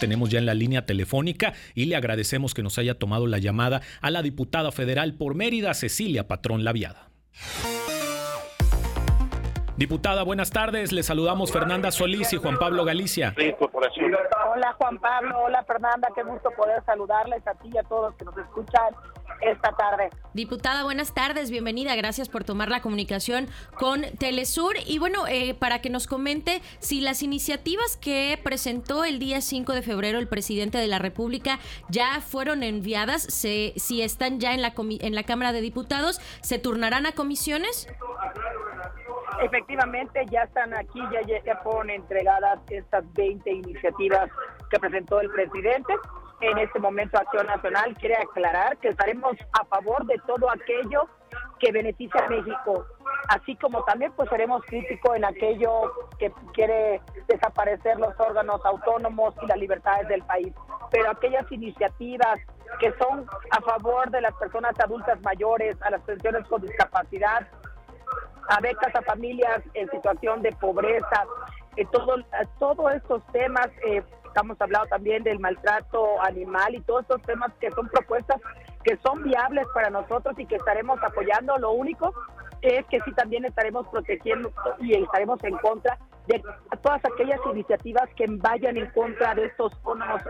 tenemos ya en la línea telefónica y le agradecemos que nos haya tomado la llamada a la diputada federal por Mérida, Cecilia Patrón Laviada. Diputada, buenas tardes. Le saludamos Fernanda Solís y Juan Pablo Galicia. Hola Juan Pablo, hola Fernanda, qué gusto poder saludarles a ti y a todos que nos escuchan esta tarde. Diputada, buenas tardes, bienvenida, gracias por tomar la comunicación con Telesur y bueno, eh, para que nos comente si las iniciativas que presentó el día 5 de febrero el presidente de la República ya fueron enviadas, se, si están ya en la, en la Cámara de Diputados, ¿se turnarán a comisiones? Efectivamente, ya están aquí, ya, ya fueron entregadas estas 20 iniciativas que presentó el presidente. En este momento Acción Nacional quiere aclarar que estaremos a favor de todo aquello que beneficia a México, así como también pues seremos críticos en aquello que quiere desaparecer los órganos autónomos y las libertades del país. Pero aquellas iniciativas que son a favor de las personas adultas mayores, a las pensiones con discapacidad, a becas a familias en situación de pobreza, eh, todo, todos estos temas, eh, estamos hablando también del maltrato animal y todos estos temas que son propuestas que son viables para nosotros y que estaremos apoyando. Lo único es que sí también estaremos protegiendo y estaremos en contra de todas aquellas iniciativas que vayan en contra de estos órganos,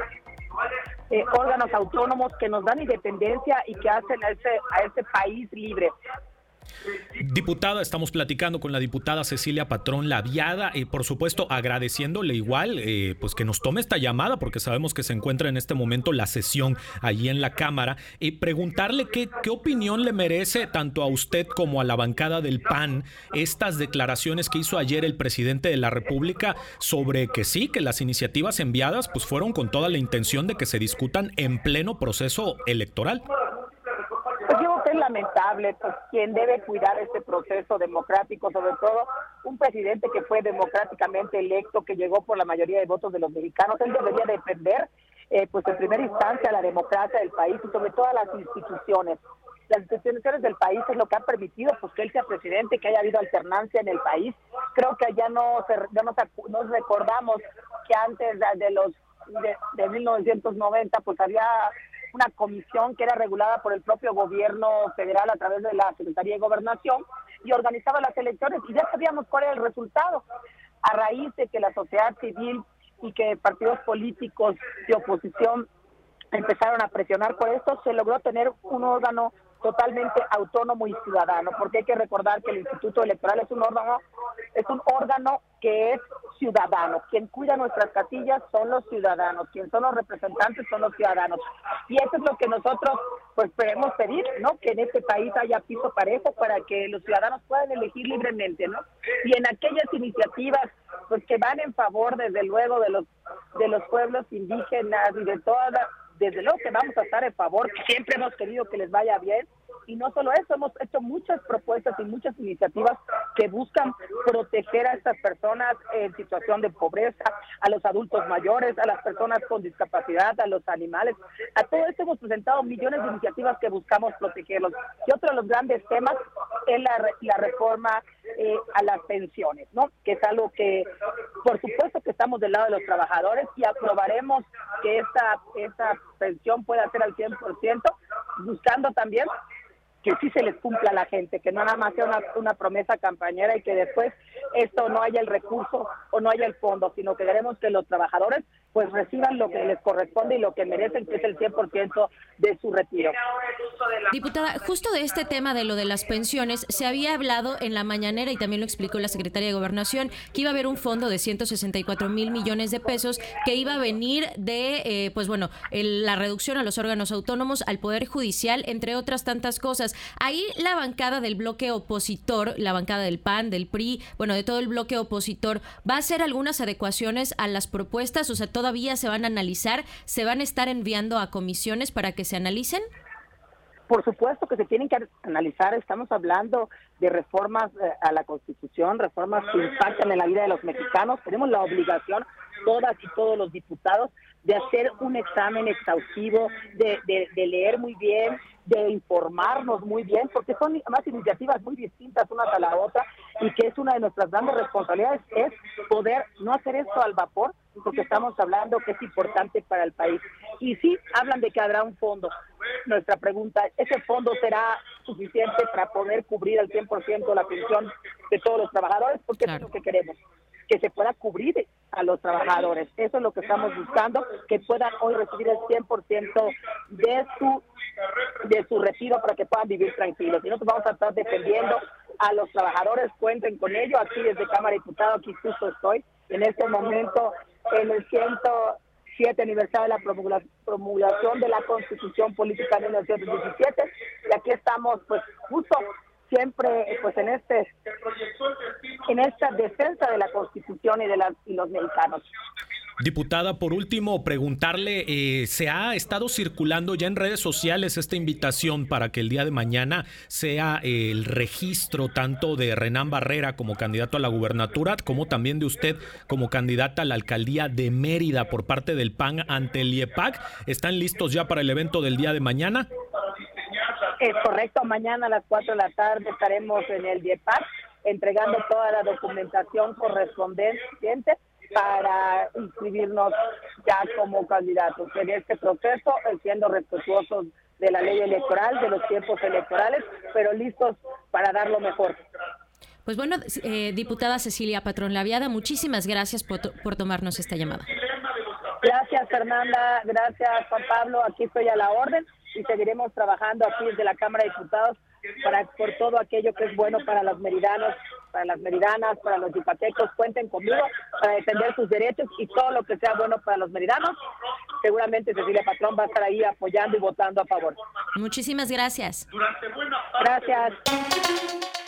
eh, órganos autónomos que nos dan independencia y que hacen a ese, a ese país libre. Diputada, estamos platicando con la diputada Cecilia Patrón Laviada y por supuesto agradeciéndole igual eh, pues que nos tome esta llamada porque sabemos que se encuentra en este momento la sesión allí en la Cámara y preguntarle qué, qué opinión le merece tanto a usted como a la bancada del PAN estas declaraciones que hizo ayer el presidente de la República sobre que sí, que las iniciativas enviadas pues fueron con toda la intención de que se discutan en pleno proceso electoral lamentable, pues quien debe cuidar este proceso democrático, sobre todo un presidente que fue democráticamente electo, que llegó por la mayoría de votos de los mexicanos, él debería defender, eh, pues en primera instancia, la democracia del país y sobre todas las instituciones. Las instituciones del país es lo que ha permitido pues que él sea presidente, que haya habido alternancia en el país. Creo que ya no, ya nos, recordamos que antes de, los de, de 1990 pues había una comisión que era regulada por el propio gobierno federal a través de la Secretaría de Gobernación y organizaba las elecciones y ya sabíamos cuál era el resultado. A raíz de que la sociedad civil y que partidos políticos de oposición empezaron a presionar por esto, se logró tener un órgano totalmente autónomo y ciudadano, porque hay que recordar que el Instituto Electoral es un órgano, es un órgano que es ciudadano. Quien cuida nuestras casillas son los ciudadanos, quien son los representantes son los ciudadanos. Y eso es lo que nosotros pues podemos pedir, ¿no? Que en este país haya piso parejo para que los ciudadanos puedan elegir libremente, ¿no? Y en aquellas iniciativas pues que van en favor desde luego de los de los pueblos indígenas y de todas desde luego que vamos a estar en favor, siempre hemos querido que les vaya bien, y no solo eso, hemos hecho muchas propuestas y muchas iniciativas que buscan proteger a estas personas en situación de pobreza, a los adultos mayores, a las personas con discapacidad, a los animales. A todo esto hemos presentado millones de iniciativas que buscamos protegerlos. Y otro de los grandes temas es la, la reforma eh, a las pensiones, ¿no? Que es algo que, por supuesto estamos del lado de los trabajadores y aprobaremos que esta, esta pensión pueda ser al 100%, buscando también que sí se les cumpla a la gente, que no nada más sea una, una, promesa campañera y que después esto no haya el recurso o no haya el fondo, sino que queremos que los trabajadores pues reciban lo que les corresponde y lo que merecen, que es el 100% de su retiro. Diputada, justo de este tema de lo de las pensiones, se había hablado en la mañanera y también lo explicó la secretaria de Gobernación, que iba a haber un fondo de 164 mil millones de pesos que iba a venir de, eh, pues bueno, la reducción a los órganos autónomos, al Poder Judicial, entre otras tantas cosas. Ahí la bancada del bloque opositor, la bancada del PAN, del PRI, bueno, de todo el bloque opositor, va a hacer algunas adecuaciones a las propuestas, o sea, todavía se van a analizar, se van a estar enviando a comisiones para que se analicen? Por supuesto que se tienen que analizar, estamos hablando de reformas eh, a la Constitución, reformas que impactan en la vida de los mexicanos, tenemos la obligación, todas y todos los diputados, de hacer un examen exhaustivo, de, de leer muy bien, de informarnos muy bien, porque son además iniciativas muy distintas unas a la otra y que es una de nuestras grandes responsabilidades, es poder no hacer esto al vapor, porque estamos hablando que es importante para el país. Y sí, hablan de que habrá un fondo. Nuestra pregunta, ¿ese fondo será suficiente para poder cubrir al 100% la pensión de todos los trabajadores? Porque es lo que queremos que se pueda cubrir a los trabajadores. Eso es lo que estamos buscando, que puedan hoy recibir el 100% de su de su retiro para que puedan vivir tranquilos. Y nosotros vamos a estar defendiendo a los trabajadores, cuenten con ello. Aquí desde Cámara de Diputados, aquí justo estoy, en este momento en el 107 aniversario de la promulgación de la Constitución Política de 1917 y aquí estamos pues justo siempre pues en este en esta defensa de la Constitución y de las y los mexicanos. Diputada, por último, preguntarle, eh, ¿se ha estado circulando ya en redes sociales esta invitación para que el día de mañana sea eh, el registro tanto de Renán Barrera como candidato a la gubernatura, como también de usted como candidata a la alcaldía de Mérida por parte del PAN ante el IEPAC? ¿Están listos ya para el evento del día de mañana? Es correcto, mañana a las 4 de la tarde estaremos en el IEPAC entregando toda la documentación correspondiente para inscribirnos ya como candidatos en este proceso, siendo respetuosos de la ley electoral, de los tiempos electorales, pero listos para dar lo mejor. Pues bueno, eh, diputada Cecilia Patrón Laviada, muchísimas gracias por, por tomarnos esta llamada. Gracias, Fernanda. Gracias, Juan Pablo. Aquí estoy a la orden y seguiremos trabajando aquí desde la Cámara de Diputados para por todo aquello que es bueno para los meridanos, para las meridanas, para los yupatecos, cuenten conmigo para defender sus derechos y todo lo que sea bueno para los meridanos. Seguramente Cecilia Patrón va a estar ahí apoyando y votando a favor. Muchísimas gracias. Gracias.